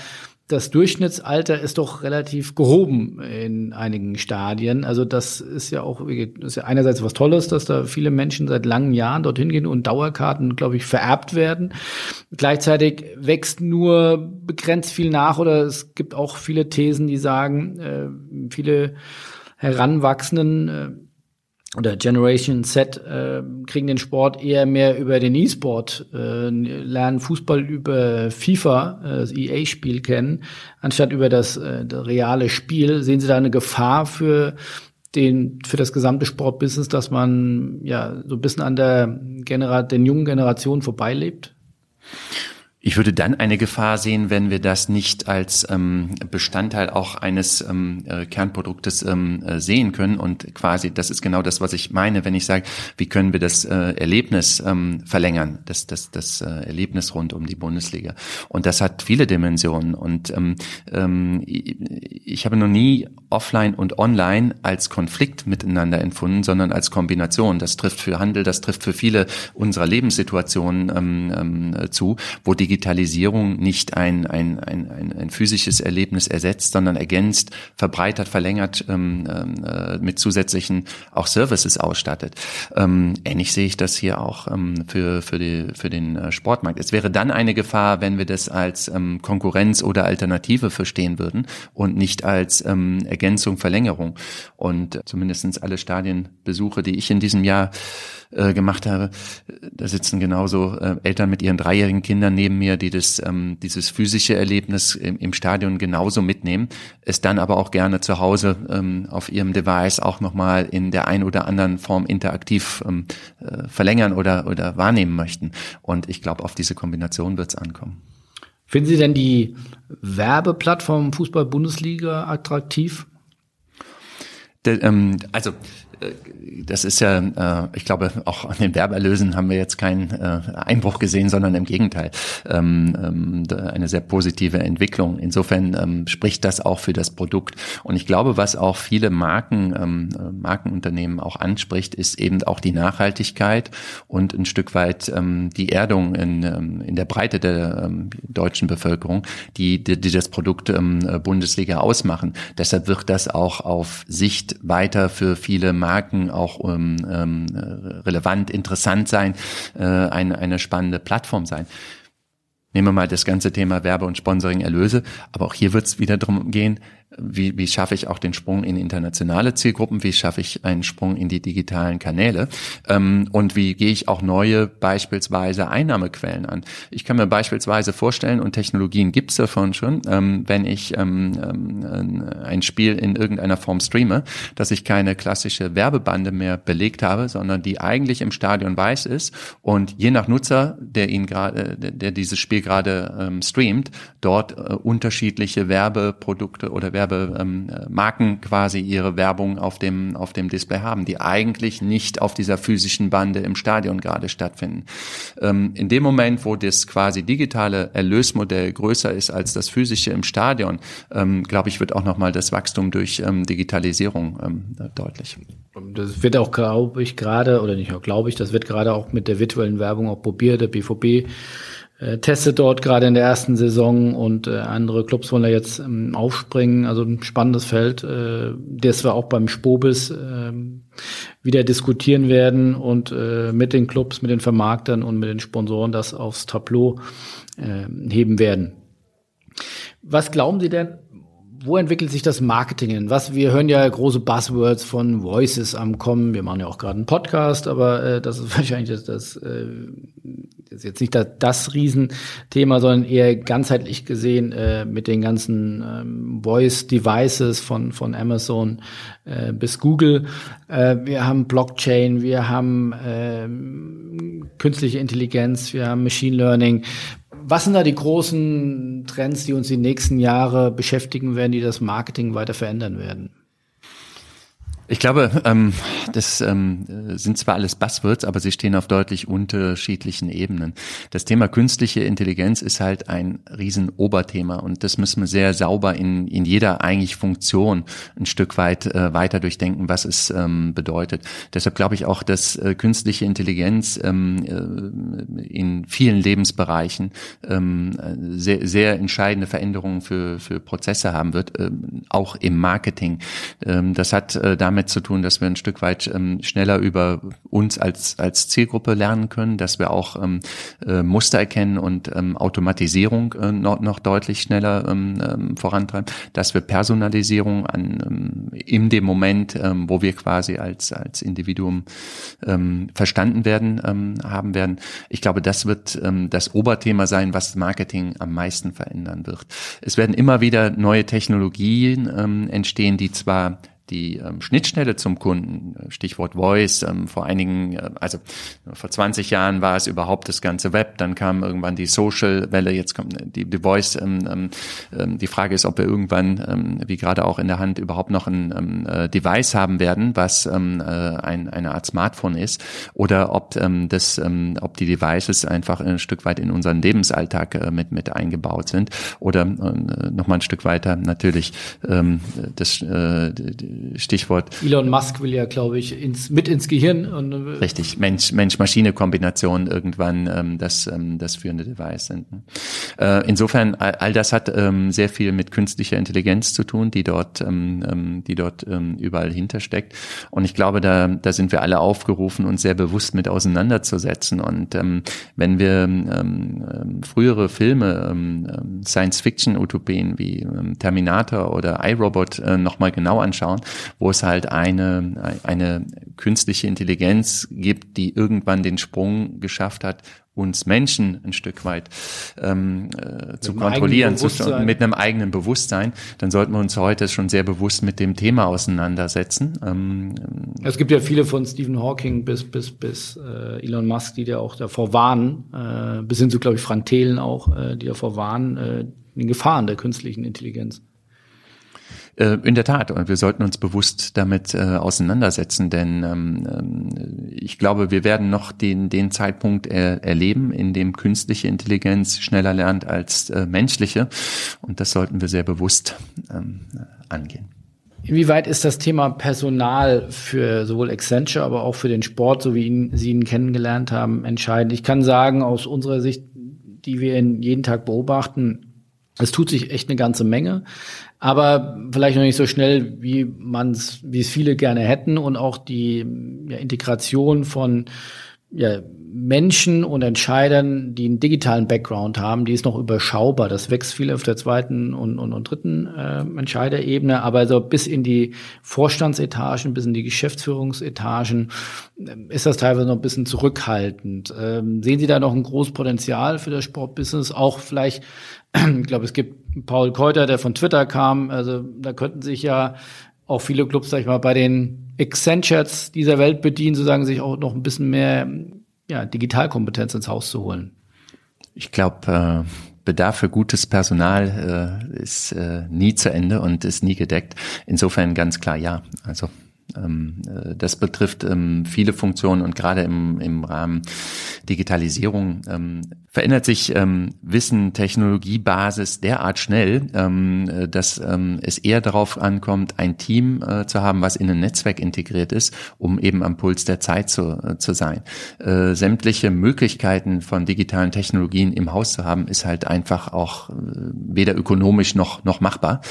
das Durchschnittsalter ist doch relativ gehoben in einigen Stadien. Also das ist ja auch ist ja einerseits was Tolles, dass da viele Menschen seit langen Jahren dorthin gehen und Dauerkarten, glaube ich, vererbt werden. Gleichzeitig wächst nur begrenzt viel nach oder es gibt auch viele Thesen, die sagen, äh, viele Heranwachsenden äh, oder Generation Z äh, kriegen den Sport eher mehr über den E-Sport, äh, lernen Fußball über FIFA, äh, das EA-Spiel kennen, anstatt über das, äh, das reale Spiel. Sehen Sie da eine Gefahr für den für das gesamte Sportbusiness, dass man ja so ein bisschen an der Genera den jungen Generationen vorbeilebt? Ich würde dann eine Gefahr sehen, wenn wir das nicht als ähm, Bestandteil auch eines ähm, äh, Kernproduktes ähm, äh, sehen können und quasi, das ist genau das, was ich meine, wenn ich sage, wie können wir das äh, Erlebnis ähm, verlängern, das, das, das äh, Erlebnis rund um die Bundesliga. Und das hat viele Dimensionen und ähm, ähm, ich habe noch nie offline und online als Konflikt miteinander empfunden, sondern als Kombination. Das trifft für Handel, das trifft für viele unserer Lebenssituationen ähm, ähm, zu, wo Digitalisierung nicht ein, ein, ein, ein, ein physisches Erlebnis ersetzt, sondern ergänzt, verbreitert, verlängert, ähm, äh, mit zusätzlichen auch Services ausstattet. Ähm, ähnlich sehe ich das hier auch ähm, für, für, die, für den äh, Sportmarkt. Es wäre dann eine Gefahr, wenn wir das als ähm, Konkurrenz oder Alternative verstehen würden und nicht als ähm, Ergänzung, Verlängerung. Und äh, zumindestens alle Stadienbesuche, die ich in diesem Jahr äh, gemacht habe, da sitzen genauso äh, Eltern mit ihren dreijährigen Kindern neben mir, die das, ähm, dieses physische Erlebnis im, Stadion genauso mitnehmen, es dann aber auch gerne zu Hause ähm, auf ihrem Device auch nochmal in der ein oder anderen Form interaktiv ähm, äh, verlängern oder, oder wahrnehmen möchten. Und ich glaube, auf diese Kombination wird es ankommen. Finden Sie denn die Werbeplattform Fußball-Bundesliga attraktiv? Der, ähm, also das ist ja, äh, ich glaube, auch an den Werbeerlösen haben wir jetzt keinen äh, Einbruch gesehen, sondern im Gegenteil ähm, ähm, eine sehr positive Entwicklung. Insofern ähm, spricht das auch für das Produkt. Und ich glaube, was auch viele Marken, ähm, Markenunternehmen auch anspricht, ist eben auch die Nachhaltigkeit und ein Stück weit ähm, die Erdung in, ähm, in der Breite der ähm, deutschen Bevölkerung, die, die, die das Produkt ähm, Bundesliga ausmachen. Deshalb wird das auch auf Sicht weiter für viele Marken Marken auch ähm, ähm, relevant, interessant sein, äh, eine, eine spannende Plattform sein. Nehmen wir mal das ganze Thema Werbe- und Sponsoring-Erlöse. Aber auch hier wird es wieder darum gehen, wie, wie schaffe ich auch den Sprung in internationale Zielgruppen, wie schaffe ich einen Sprung in die digitalen Kanäle ähm, und wie gehe ich auch neue beispielsweise Einnahmequellen an. Ich kann mir beispielsweise vorstellen, und Technologien gibt's davon schon, ähm, wenn ich ähm, ähm, ein Spiel in irgendeiner Form streame, dass ich keine klassische Werbebande mehr belegt habe, sondern die eigentlich im Stadion weiß ist und je nach Nutzer, der ihn gerade, der dieses Spiel gerade ähm, streamt, dort äh, unterschiedliche Werbeprodukte oder Werbe Werbemarken ähm, quasi ihre Werbung auf dem, auf dem Display haben, die eigentlich nicht auf dieser physischen Bande im Stadion gerade stattfinden. Ähm, in dem Moment, wo das quasi digitale Erlösmodell größer ist als das physische im Stadion, ähm, glaube ich, wird auch nochmal das Wachstum durch ähm, Digitalisierung ähm, deutlich. Das wird auch, glaube ich, gerade, oder nicht nur glaube ich, das wird gerade auch mit der virtuellen Werbung auch probiert. Der BVB äh, testet dort gerade in der ersten Saison und äh, andere Clubs wollen da jetzt ähm, aufspringen. Also ein spannendes Feld, äh, das wir auch beim Spobis äh, wieder diskutieren werden und äh, mit den Clubs, mit den Vermarktern und mit den Sponsoren das aufs Tableau äh, heben werden. Was glauben Sie denn, wo entwickelt sich das Marketing hin? Was wir hören ja große Buzzwords von Voices am kommen. Wir machen ja auch gerade einen Podcast, aber äh, das ist wahrscheinlich das, das, äh, ist jetzt nicht das, das Riesenthema, sondern eher ganzheitlich gesehen äh, mit den ganzen ähm, Voice Devices von von Amazon äh, bis Google. Äh, wir haben Blockchain, wir haben äh, künstliche Intelligenz, wir haben Machine Learning. Was sind da die großen Trends, die uns die nächsten Jahre beschäftigen werden, die das Marketing weiter verändern werden? Ich glaube, ähm, das ähm, sind zwar alles Buzzwords, aber sie stehen auf deutlich unterschiedlichen Ebenen. Das Thema künstliche Intelligenz ist halt ein Riesenoberthema und das müssen wir sehr sauber in, in jeder eigentlich Funktion ein Stück weit äh, weiter durchdenken, was es ähm, bedeutet. Deshalb glaube ich auch, dass äh, künstliche Intelligenz ähm, äh, in vielen Lebensbereichen ähm, sehr, sehr entscheidende Veränderungen für, für Prozesse haben wird, ähm, auch im Marketing. Ähm, das hat äh, damit damit zu tun, dass wir ein Stück weit ähm, schneller über uns als, als Zielgruppe lernen können, dass wir auch ähm, äh, Muster erkennen und ähm, Automatisierung äh, noch, noch deutlich schneller ähm, ähm, vorantreiben, dass wir Personalisierung an, ähm, in dem Moment, ähm, wo wir quasi als, als Individuum ähm, verstanden werden, ähm, haben werden. Ich glaube, das wird ähm, das Oberthema sein, was Marketing am meisten verändern wird. Es werden immer wieder neue Technologien ähm, entstehen, die zwar die ähm, Schnittstelle zum Kunden, äh, Stichwort Voice, ähm, vor einigen, äh, also vor 20 Jahren war es überhaupt das ganze Web, dann kam irgendwann die Social-Welle, jetzt kommt die, die Voice. Ähm, ähm, ähm, die Frage ist, ob wir irgendwann, ähm, wie gerade auch in der Hand, überhaupt noch ein ähm, äh, Device haben werden, was ähm, äh, ein, eine Art Smartphone ist, oder ob ähm, das, ähm, ob die Devices einfach ein Stück weit in unseren Lebensalltag äh, mit mit eingebaut sind, oder äh, noch mal ein Stück weiter natürlich ähm, das äh, Stichwort. Elon Musk will ja, glaube ich, ins, mit ins Gehirn. Und, äh, Richtig, Mensch-Maschine-Kombination irgendwann ähm, das, ähm, das führende Device sind. Ne? Äh, insofern, all, all das hat ähm, sehr viel mit künstlicher Intelligenz zu tun, die dort, ähm, ähm, die dort ähm, überall hintersteckt. Und ich glaube, da, da sind wir alle aufgerufen, uns sehr bewusst mit auseinanderzusetzen. Und ähm, wenn wir ähm, ähm, frühere Filme, ähm, ähm Science-Fiction-Utopien wie ähm, Terminator oder iRobot äh, nochmal genau anschauen, wo es halt eine, eine künstliche Intelligenz gibt, die irgendwann den Sprung geschafft hat, uns Menschen ein Stück weit ähm, äh, zu kontrollieren, zu, mit einem eigenen Bewusstsein, dann sollten wir uns heute schon sehr bewusst mit dem Thema auseinandersetzen. Ähm, es gibt ja viele von Stephen Hawking bis bis bis äh, Elon Musk, die da auch davor warnen, äh, bis hin zu glaube ich Frank Thelen auch, äh, die davor warnen, äh, den Gefahren der künstlichen Intelligenz. Äh, in der Tat, und wir sollten uns bewusst damit äh, auseinandersetzen, denn ähm, ähm, ich glaube, wir werden noch den, den Zeitpunkt er, erleben, in dem künstliche Intelligenz schneller lernt als äh, menschliche. Und das sollten wir sehr bewusst ähm, angehen. Inwieweit ist das Thema Personal für sowohl Accenture, aber auch für den Sport, so wie ihn, Sie ihn kennengelernt haben, entscheidend? Ich kann sagen, aus unserer Sicht, die wir jeden Tag beobachten, es tut sich echt eine ganze Menge aber vielleicht noch nicht so schnell, wie man es, wie es viele gerne hätten und auch die ja, Integration von ja, Menschen und Entscheidern, die einen digitalen Background haben, die ist noch überschaubar. Das wächst viel auf der zweiten und, und, und dritten äh, Entscheiderebene, aber so bis in die Vorstandsetagen, bis in die Geschäftsführungsetagen äh, ist das teilweise noch ein bisschen zurückhaltend. Ähm, sehen Sie da noch ein großes Potenzial für das Sportbusiness? Auch vielleicht, ich glaube, es gibt Paul Keuter, der von Twitter kam. Also da könnten sich ja auch viele Clubs, sag ich mal, bei den Accentures dieser Welt bedienen, sozusagen sich auch noch ein bisschen mehr ja, Digitalkompetenz ins Haus zu holen. Ich glaube, äh, Bedarf für gutes Personal äh, ist äh, nie zu Ende und ist nie gedeckt. Insofern ganz klar ja. Also ähm, äh, das betrifft ähm, viele Funktionen und gerade im, im Rahmen Digitalisierung ähm, verändert sich Wissen, Technologiebasis derart schnell, äh, dass es eher darauf ankommt, ein Team äh, zu haben, was in ein Netzwerk integriert ist, um eben am Puls der Zeit zu, zu sein. Sämtliche Möglichkeiten von digitalen Technologien im Haus zu haben, ist halt einfach auch weder ökonomisch noch, noch machbar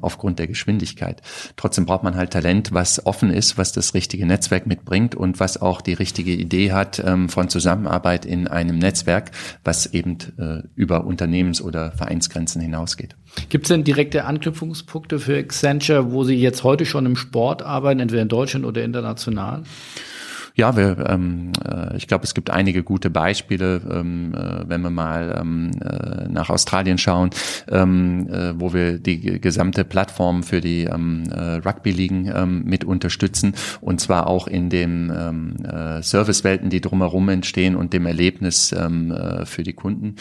aufgrund der Geschwindigkeit. Trotzdem braucht man halt Talent, was offen ist, was das richtige Netzwerk mitbringt und was auch die richtige Idee hat ähm, von Zusammenarbeit in einem Netzwerk, was eben äh, über Unternehmens- oder Vereinsgrenzen hinausgeht. Gibt es denn direkte Anknüpfungspunkte für Accenture, wo Sie jetzt heute schon im Sport arbeiten, entweder in Deutschland oder international? Ja, wir, ähm, äh, ich glaube, es gibt einige gute Beispiele, ähm, äh, wenn wir mal ähm, äh, nach Australien schauen, ähm, äh, wo wir die gesamte Plattform für die ähm, äh, Rugby-Ligen ähm, mit unterstützen und zwar auch in den ähm, äh, Servicewelten, die drumherum entstehen und dem Erlebnis ähm, äh, für die Kunden.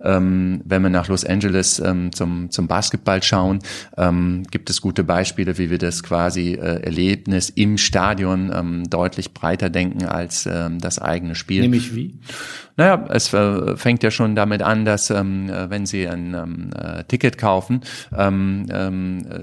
Ähm, wenn wir nach Los Angeles ähm, zum, zum Basketball schauen, ähm, gibt es gute Beispiele, wie wir das quasi äh, Erlebnis im Stadion ähm, deutlich breiter denken denken als ähm, das eigene Spiel. Nämlich wie? Naja, es äh, fängt ja schon damit an, dass ähm, äh, wenn Sie ein ähm, äh, Ticket kaufen, ähm, ähm, äh,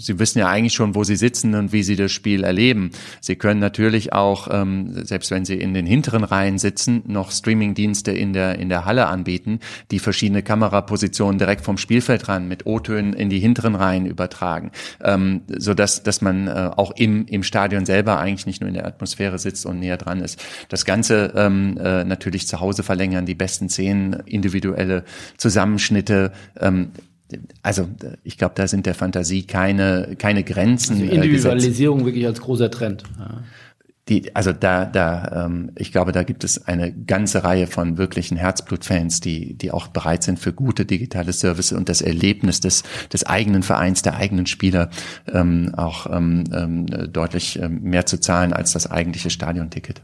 Sie wissen ja eigentlich schon, wo Sie sitzen und wie Sie das Spiel erleben. Sie können natürlich auch, ähm, selbst wenn Sie in den hinteren Reihen sitzen, noch Streamingdienste in der in der Halle anbieten, die verschiedene Kamerapositionen direkt vom Spielfeld ran mit O-Tönen in die hinteren Reihen übertragen, ähm, so dass man äh, auch im im Stadion selber eigentlich nicht nur in der Atmosphäre sitzt und näher dran ist. Das Ganze ähm, äh, natürlich zu Hause verlängern, die besten Szenen, individuelle Zusammenschnitte. Ähm, also ich glaube, da sind der Fantasie keine, keine Grenzen. Also äh, Individualisierung äh, wirklich als großer Trend. Ja. Die, also da, da, ähm, ich glaube, da gibt es eine ganze Reihe von wirklichen Herzblutfans, die, die auch bereit sind für gute digitale Services und das Erlebnis des, des eigenen Vereins, der eigenen Spieler ähm, auch ähm, ähm deutlich ähm, mehr zu zahlen als das eigentliche Stadionticket.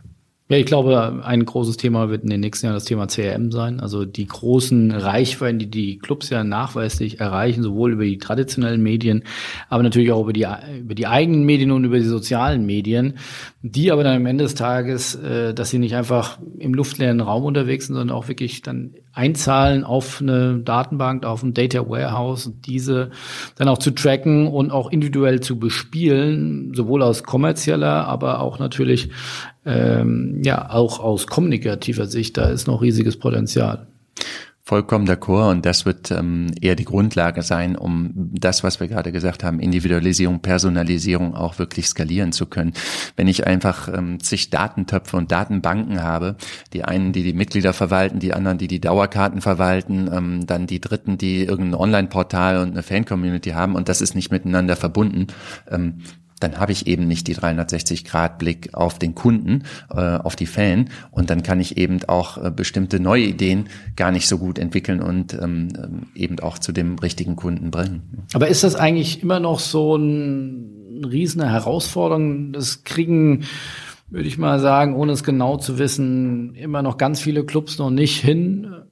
Ja, ich glaube, ein großes Thema wird in den nächsten Jahren das Thema CRM sein. Also die großen Reichweiten, die die Clubs ja nachweislich erreichen, sowohl über die traditionellen Medien, aber natürlich auch über die, über die eigenen Medien und über die sozialen Medien, die aber dann am Ende des Tages, äh, dass sie nicht einfach im luftleeren Raum unterwegs sind, sondern auch wirklich dann einzahlen auf eine Datenbank, auf ein Data Warehouse, diese dann auch zu tracken und auch individuell zu bespielen, sowohl aus kommerzieller, aber auch natürlich ähm, ja, auch aus kommunikativer Sicht, da ist noch riesiges Potenzial. Vollkommen d'accord und das wird ähm, eher die Grundlage sein, um das, was wir gerade gesagt haben, Individualisierung, Personalisierung auch wirklich skalieren zu können. Wenn ich einfach ähm, zig Datentöpfe und Datenbanken habe, die einen, die die Mitglieder verwalten, die anderen, die die Dauerkarten verwalten, ähm, dann die Dritten, die irgendein Online-Portal und eine Fan-Community haben und das ist nicht miteinander verbunden, ähm, dann habe ich eben nicht die 360-Grad-Blick auf den Kunden, äh, auf die Fan und dann kann ich eben auch äh, bestimmte neue Ideen gar nicht so gut entwickeln und ähm, ähm eben auch zu dem richtigen Kunden bringen. Aber ist das eigentlich immer noch so ein, ein riesene Herausforderung? Das kriegen würde ich mal sagen, ohne es genau zu wissen, immer noch ganz viele Clubs noch nicht hin,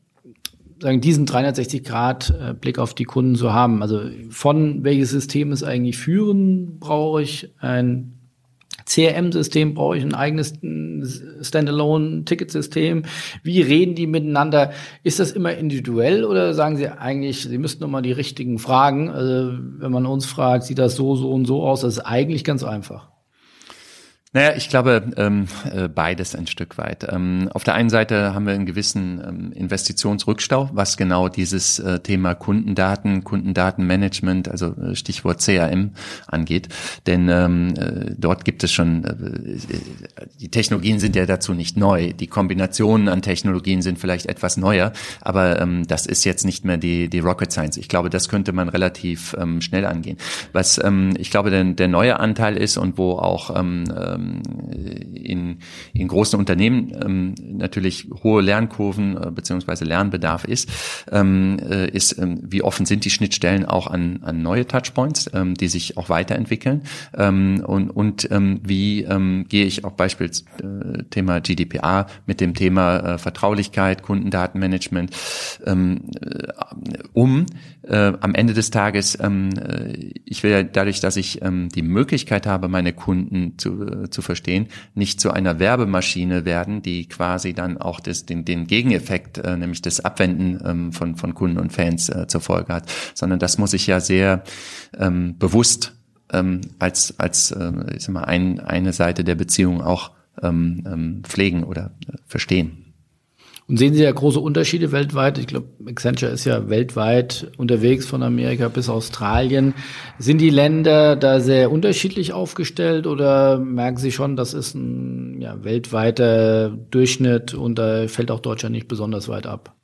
sagen, diesen 360-Grad-Blick auf die Kunden zu haben. Also von welches System ist eigentlich führen, brauche ich ein CRM-System, brauche ich ein eigenes Standalone-Ticketsystem. Wie reden die miteinander? Ist das immer individuell oder sagen Sie eigentlich, Sie müssten nochmal die richtigen fragen? Also wenn man uns fragt, sieht das so, so und so aus? Das ist eigentlich ganz einfach. Naja, ich glaube ähm, äh, beides ein Stück weit. Ähm, auf der einen Seite haben wir einen gewissen ähm, Investitionsrückstau, was genau dieses äh, Thema Kundendaten, Kundendatenmanagement, also äh, Stichwort CRM angeht. Denn ähm, äh, dort gibt es schon, äh, die Technologien sind ja dazu nicht neu. Die Kombinationen an Technologien sind vielleicht etwas neuer, aber ähm, das ist jetzt nicht mehr die, die Rocket Science. Ich glaube, das könnte man relativ ähm, schnell angehen. Was ähm, ich glaube, der, der neue Anteil ist und wo auch ähm, ähm, in, in großen Unternehmen ähm, natürlich hohe Lernkurven äh, beziehungsweise Lernbedarf ist, ähm, äh, ist, ähm, wie offen sind die Schnittstellen auch an, an neue Touchpoints, ähm, die sich auch weiterentwickeln ähm, und, und ähm, wie ähm, gehe ich auch beispielsweise äh, Thema GDPR mit dem Thema äh, Vertraulichkeit, Kundendatenmanagement ähm, äh, um. Äh, am Ende des Tages, ähm, äh, ich will ja dadurch, dass ich ähm, die Möglichkeit habe, meine Kunden zu, äh, zu verstehen, nicht zu einer Werbemaschine werden, die quasi dann auch das, den, den Gegeneffekt, äh, nämlich das Abwenden ähm, von, von Kunden und Fans äh, zur Folge hat, sondern das muss ich ja sehr ähm, bewusst ähm, als, als äh, ich sag mal, ein, eine Seite der Beziehung auch ähm, ähm, pflegen oder äh, verstehen. Und sehen Sie ja große Unterschiede weltweit. Ich glaube, Accenture ist ja weltweit unterwegs von Amerika bis Australien. Sind die Länder da sehr unterschiedlich aufgestellt oder merken Sie schon, das ist ein ja, weltweiter Durchschnitt und da fällt auch Deutschland nicht besonders weit ab?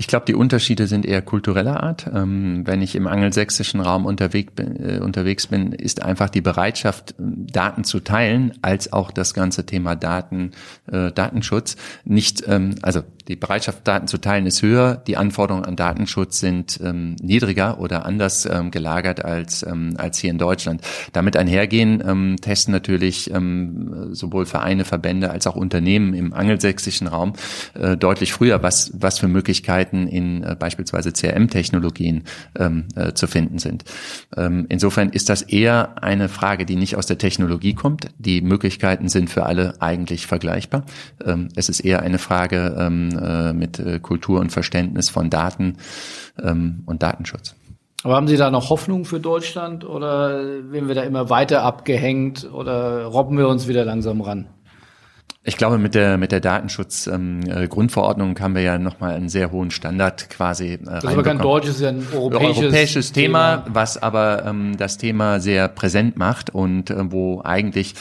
Ich glaube, die Unterschiede sind eher kultureller Art. Ähm, wenn ich im angelsächsischen Raum unterwegs bin, äh, unterwegs bin, ist einfach die Bereitschaft, Daten zu teilen, als auch das ganze Thema Daten, äh, Datenschutz nicht, ähm, also die Bereitschaft, Daten zu teilen, ist höher. Die Anforderungen an Datenschutz sind ähm, niedriger oder anders ähm, gelagert als, ähm, als hier in Deutschland. Damit einhergehen ähm, testen natürlich ähm, sowohl Vereine, Verbände als auch Unternehmen im angelsächsischen Raum äh, deutlich früher, was, was für Möglichkeiten in äh, beispielsweise CRM-Technologien ähm, äh, zu finden sind. Ähm, insofern ist das eher eine Frage, die nicht aus der Technologie kommt. Die Möglichkeiten sind für alle eigentlich vergleichbar. Ähm, es ist eher eine Frage, ähm, äh, mit äh, Kultur und Verständnis von Daten ähm, und Datenschutz. Aber haben Sie da noch Hoffnung für Deutschland oder werden wir da immer weiter abgehängt oder robben wir uns wieder langsam ran? Ich glaube, mit der mit der Datenschutz-Grundverordnung ähm, äh, haben wir ja nochmal einen sehr hohen Standard quasi. Äh, das ist aber kein deutsches, ja ein europäisches, europäisches Thema, Thema, was aber ähm, das Thema sehr präsent macht und äh, wo eigentlich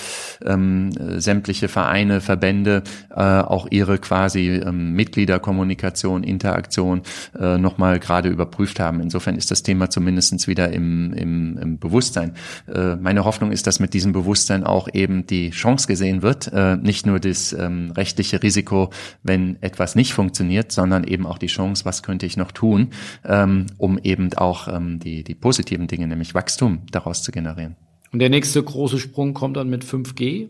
ähm, sämtliche Vereine, Verbände äh, auch ihre quasi ähm, Mitgliederkommunikation, Interaktion äh, nochmal gerade überprüft haben. Insofern ist das Thema zumindestens wieder im, im, im Bewusstsein. Äh, meine Hoffnung ist, dass mit diesem Bewusstsein auch eben die Chance gesehen wird, äh, nicht nur das das ähm, rechtliche Risiko, wenn etwas nicht funktioniert, sondern eben auch die Chance, was könnte ich noch tun, ähm, um eben auch ähm, die, die positiven Dinge, nämlich Wachstum daraus zu generieren. Und der nächste große Sprung kommt dann mit 5G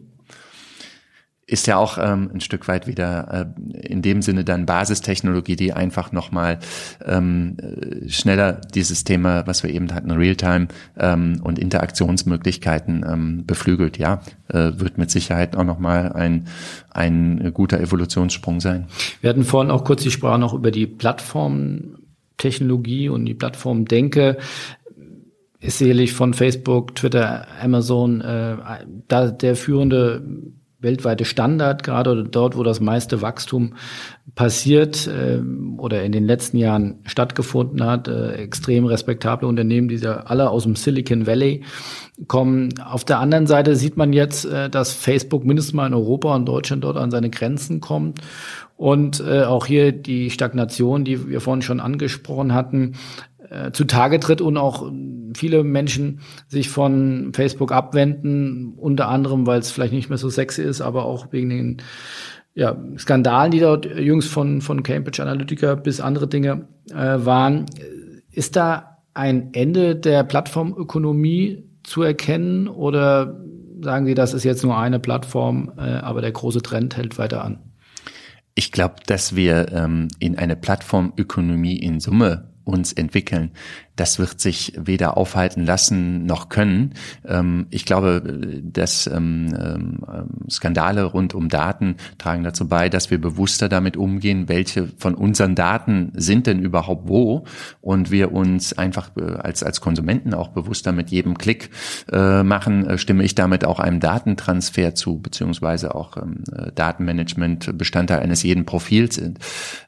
ist ja auch ähm, ein Stück weit wieder äh, in dem Sinne dann Basistechnologie, die einfach nochmal ähm, äh, schneller dieses Thema, was wir eben hatten, Realtime ähm, und Interaktionsmöglichkeiten ähm, beflügelt. Ja, äh, wird mit Sicherheit auch nochmal ein, ein guter Evolutionssprung sein. Wir hatten vorhin auch kurz die Sprache noch über die Plattformtechnologie und die Plattformdenke ist sicherlich von Facebook, Twitter, Amazon äh, da der führende weltweite Standard, gerade dort, wo das meiste Wachstum passiert äh, oder in den letzten Jahren stattgefunden hat. Äh, extrem respektable Unternehmen, die ja alle aus dem Silicon Valley kommen. Auf der anderen Seite sieht man jetzt, äh, dass Facebook mindestens mal in Europa und Deutschland dort an seine Grenzen kommt. Und äh, auch hier die Stagnation, die wir vorhin schon angesprochen hatten, äh, zutage tritt und auch viele Menschen sich von Facebook abwenden, unter anderem, weil es vielleicht nicht mehr so sexy ist, aber auch wegen den ja, Skandalen, die dort jüngst von, von Cambridge Analytica bis andere Dinge äh, waren. Ist da ein Ende der Plattformökonomie zu erkennen oder sagen Sie, das ist jetzt nur eine Plattform, äh, aber der große Trend hält weiter an? Ich glaube, dass wir ähm, in eine Plattformökonomie in Summe uns entwickeln das wird sich weder aufhalten lassen noch können. Ähm, ich glaube, dass ähm, ähm, Skandale rund um Daten tragen dazu bei, dass wir bewusster damit umgehen, welche von unseren Daten sind denn überhaupt wo und wir uns einfach äh, als, als Konsumenten auch bewusster mit jedem Klick äh, machen, äh, stimme ich damit auch einem Datentransfer zu, beziehungsweise auch Datenmanagement Bestandteil eines jeden Profils sind.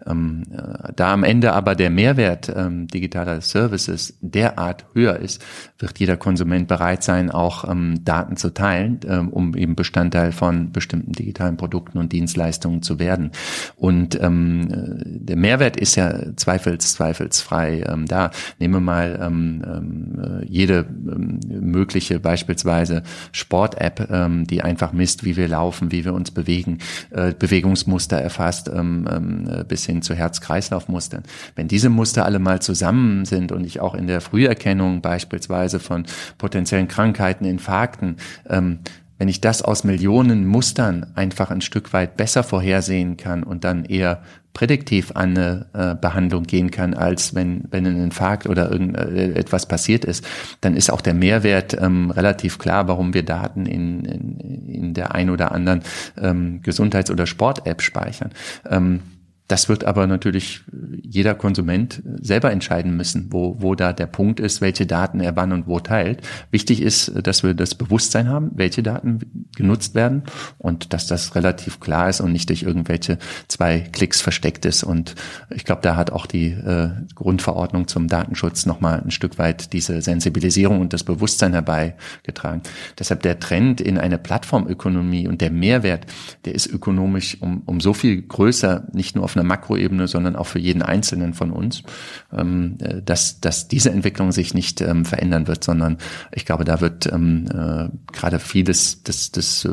da am Ende aber der Mehrwert digitaler Services derart höher ist, wird jeder Konsument bereit sein, auch ähm, Daten zu teilen, ähm, um eben Bestandteil von bestimmten digitalen Produkten und Dienstleistungen zu werden. Und ähm, äh, der Mehrwert ist ja zweifels, zweifelsfrei ähm, da. Nehmen wir mal ähm, ähm, jede ähm, mögliche beispielsweise Sport-App, ähm, die einfach misst, wie wir laufen, wie wir uns bewegen, äh, Bewegungsmuster erfasst, ähm, ähm, bis hin zu Herz-Kreislauf-Mustern. Wenn diese Muster alle mal zusammen sind und ich auch in der Früherkennung beispielsweise von potenziellen Krankheiten, Infarkten, ähm, wenn ich das aus Millionen Mustern einfach ein Stück weit besser vorhersehen kann und dann eher prädiktiv an eine äh, Behandlung gehen kann, als wenn, wenn ein Infarkt oder irgendetwas äh, passiert ist, dann ist auch der Mehrwert ähm, relativ klar, warum wir Daten in, in, in der ein oder anderen ähm, Gesundheits- oder Sport-App speichern. Ähm, das wird aber natürlich jeder Konsument selber entscheiden müssen, wo, wo da der Punkt ist, welche Daten er wann und wo teilt. Wichtig ist, dass wir das Bewusstsein haben, welche Daten genutzt werden und dass das relativ klar ist und nicht durch irgendwelche zwei Klicks versteckt ist. Und ich glaube, da hat auch die äh, Grundverordnung zum Datenschutz nochmal ein Stück weit diese Sensibilisierung und das Bewusstsein herbeigetragen. Deshalb der Trend in eine Plattformökonomie und der Mehrwert, der ist ökonomisch um, um so viel größer, nicht nur auf einer Makroebene, sondern auch für jeden Einzelnen von uns, ähm, äh, dass, dass diese Entwicklung sich nicht ähm, verändern wird, sondern ich glaube, da wird ähm, äh, gerade vieles des, des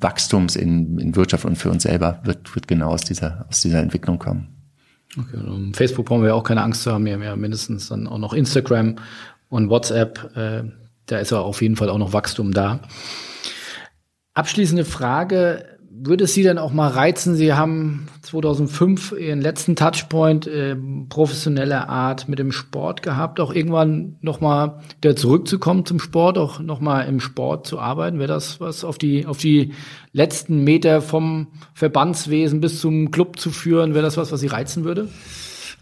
Wachstums in, in Wirtschaft und für uns selber wird, wird genau aus dieser, aus dieser Entwicklung kommen. Okay, um Facebook brauchen wir auch keine Angst zu haben, wir haben ja mindestens dann auch noch Instagram und WhatsApp, äh, da ist ja auf jeden Fall auch noch Wachstum da. Abschließende Frage, würde es Sie dann auch mal reizen? Sie haben 2005 Ihren letzten Touchpoint äh, professioneller Art mit dem Sport gehabt, auch irgendwann nochmal wieder zurückzukommen zum Sport, auch nochmal im Sport zu arbeiten. Wäre das was auf die, auf die letzten Meter vom Verbandswesen bis zum Club zu führen? Wäre das was, was Sie reizen würde?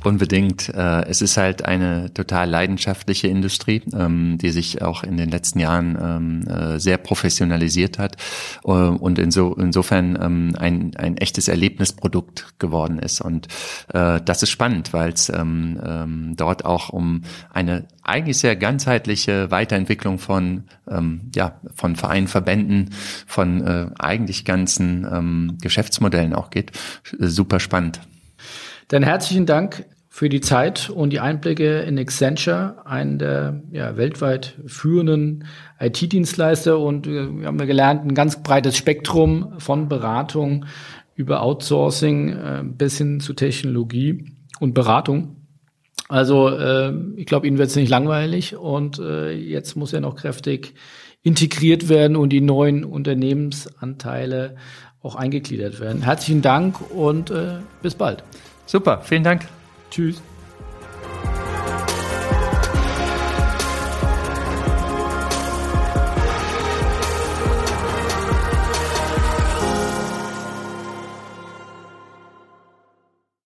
Unbedingt. Äh, es ist halt eine total leidenschaftliche Industrie, ähm, die sich auch in den letzten Jahren ähm, äh, sehr professionalisiert hat äh, und insofern ähm, ein, ein echtes Erlebnisprodukt geworden ist. Und das ist spannend, weil es dort auch um eine eigentlich sehr ganzheitliche Weiterentwicklung von, ja, von Vereinen, Verbänden, von eigentlich ganzen Geschäftsmodellen auch geht. Super spannend. Dann herzlichen Dank für die Zeit und die Einblicke in Accenture, einen der ja, weltweit führenden IT-Dienstleister. Und wir haben ja gelernt, ein ganz breites Spektrum von Beratung über Outsourcing äh, bis hin zu Technologie und Beratung. Also äh, ich glaube, Ihnen wird es nicht langweilig und äh, jetzt muss ja noch kräftig integriert werden und die neuen Unternehmensanteile auch eingegliedert werden. Herzlichen Dank und äh, bis bald. Super, vielen Dank. Tschüss.